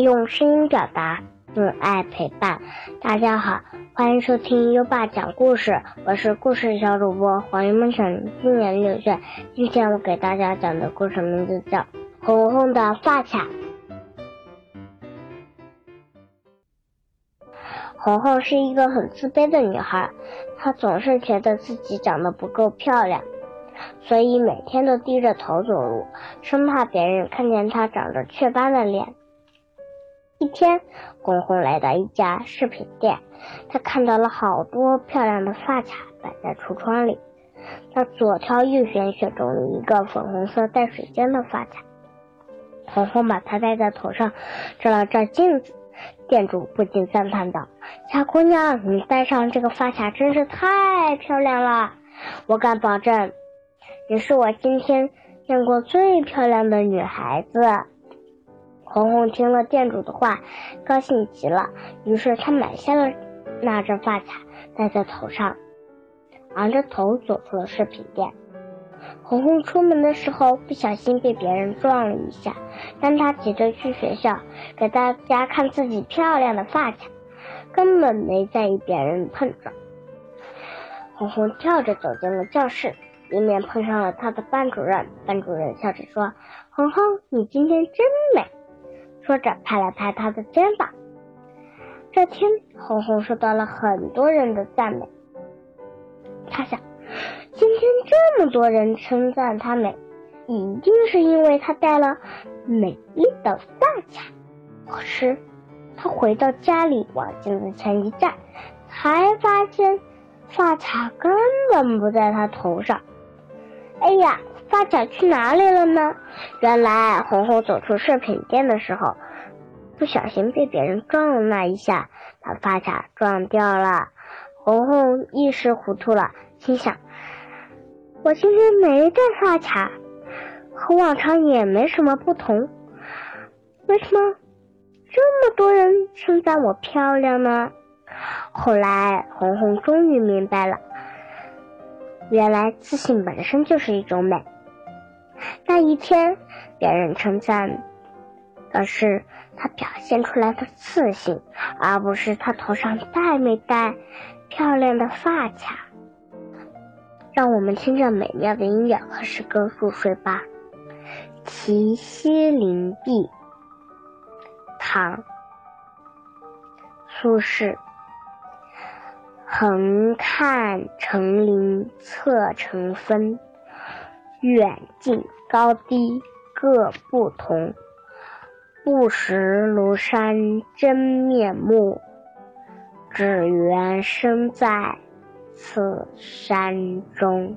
用声音表达，用爱陪伴。大家好，欢迎收听优爸讲故事，我是故事小主播黄云梦想今年六岁。今天我给大家讲的故事名字叫《红红的发卡》。红红是一个很自卑的女孩，她总是觉得自己长得不够漂亮。所以每天都低着头走路，生怕别人看见她长着雀斑的脸。一天，红红来到一家饰品店，她看到了好多漂亮的发卡摆在橱窗里。她左挑右选，选中了一个粉红色带水晶的发卡。红红把它戴在头上，照了照镜子，店主不禁赞叹道：“小姑娘，你戴上这个发卡真是太漂亮了！我敢保证。”你是我今天见过最漂亮的女孩子。红红听了店主的话，高兴极了，于是她买下了那只发卡，戴在头上，昂着头走出了饰品店。红红出门的时候不小心被别人撞了一下，但她急着去学校给大家看自己漂亮的发卡，根本没在意别人碰撞。红红跳着走进了教室。迎面碰上了她的班主任，班主任笑着说：“红红，你今天真美。”说着拍了拍他的肩膀。这天，红红受到了很多人的赞美。他想，今天这么多人称赞她美，一定是因为她戴了美丽的发卡。可是，他回到家里，往镜子前一站，才发现发卡根本不在他头上。哎呀，发卡去哪里了呢？原来红红走出饰品店的时候，不小心被别人撞了那一下，把发卡撞掉了。红红一时糊涂了，心想：我今天没戴发卡，和往常也没什么不同，为什么这么多人称赞我漂亮呢？后来红红终于明白了。原来自信本身就是一种美。那一天，别人称赞的是他表现出来的自信，而不是他头上戴没戴漂亮的发卡。让我们听着美妙的音乐和诗歌入睡吧。《齐西林壁》唐·苏轼。横看成岭侧成峰，远近高低各不同。不识庐山真面目，只缘身在此山中。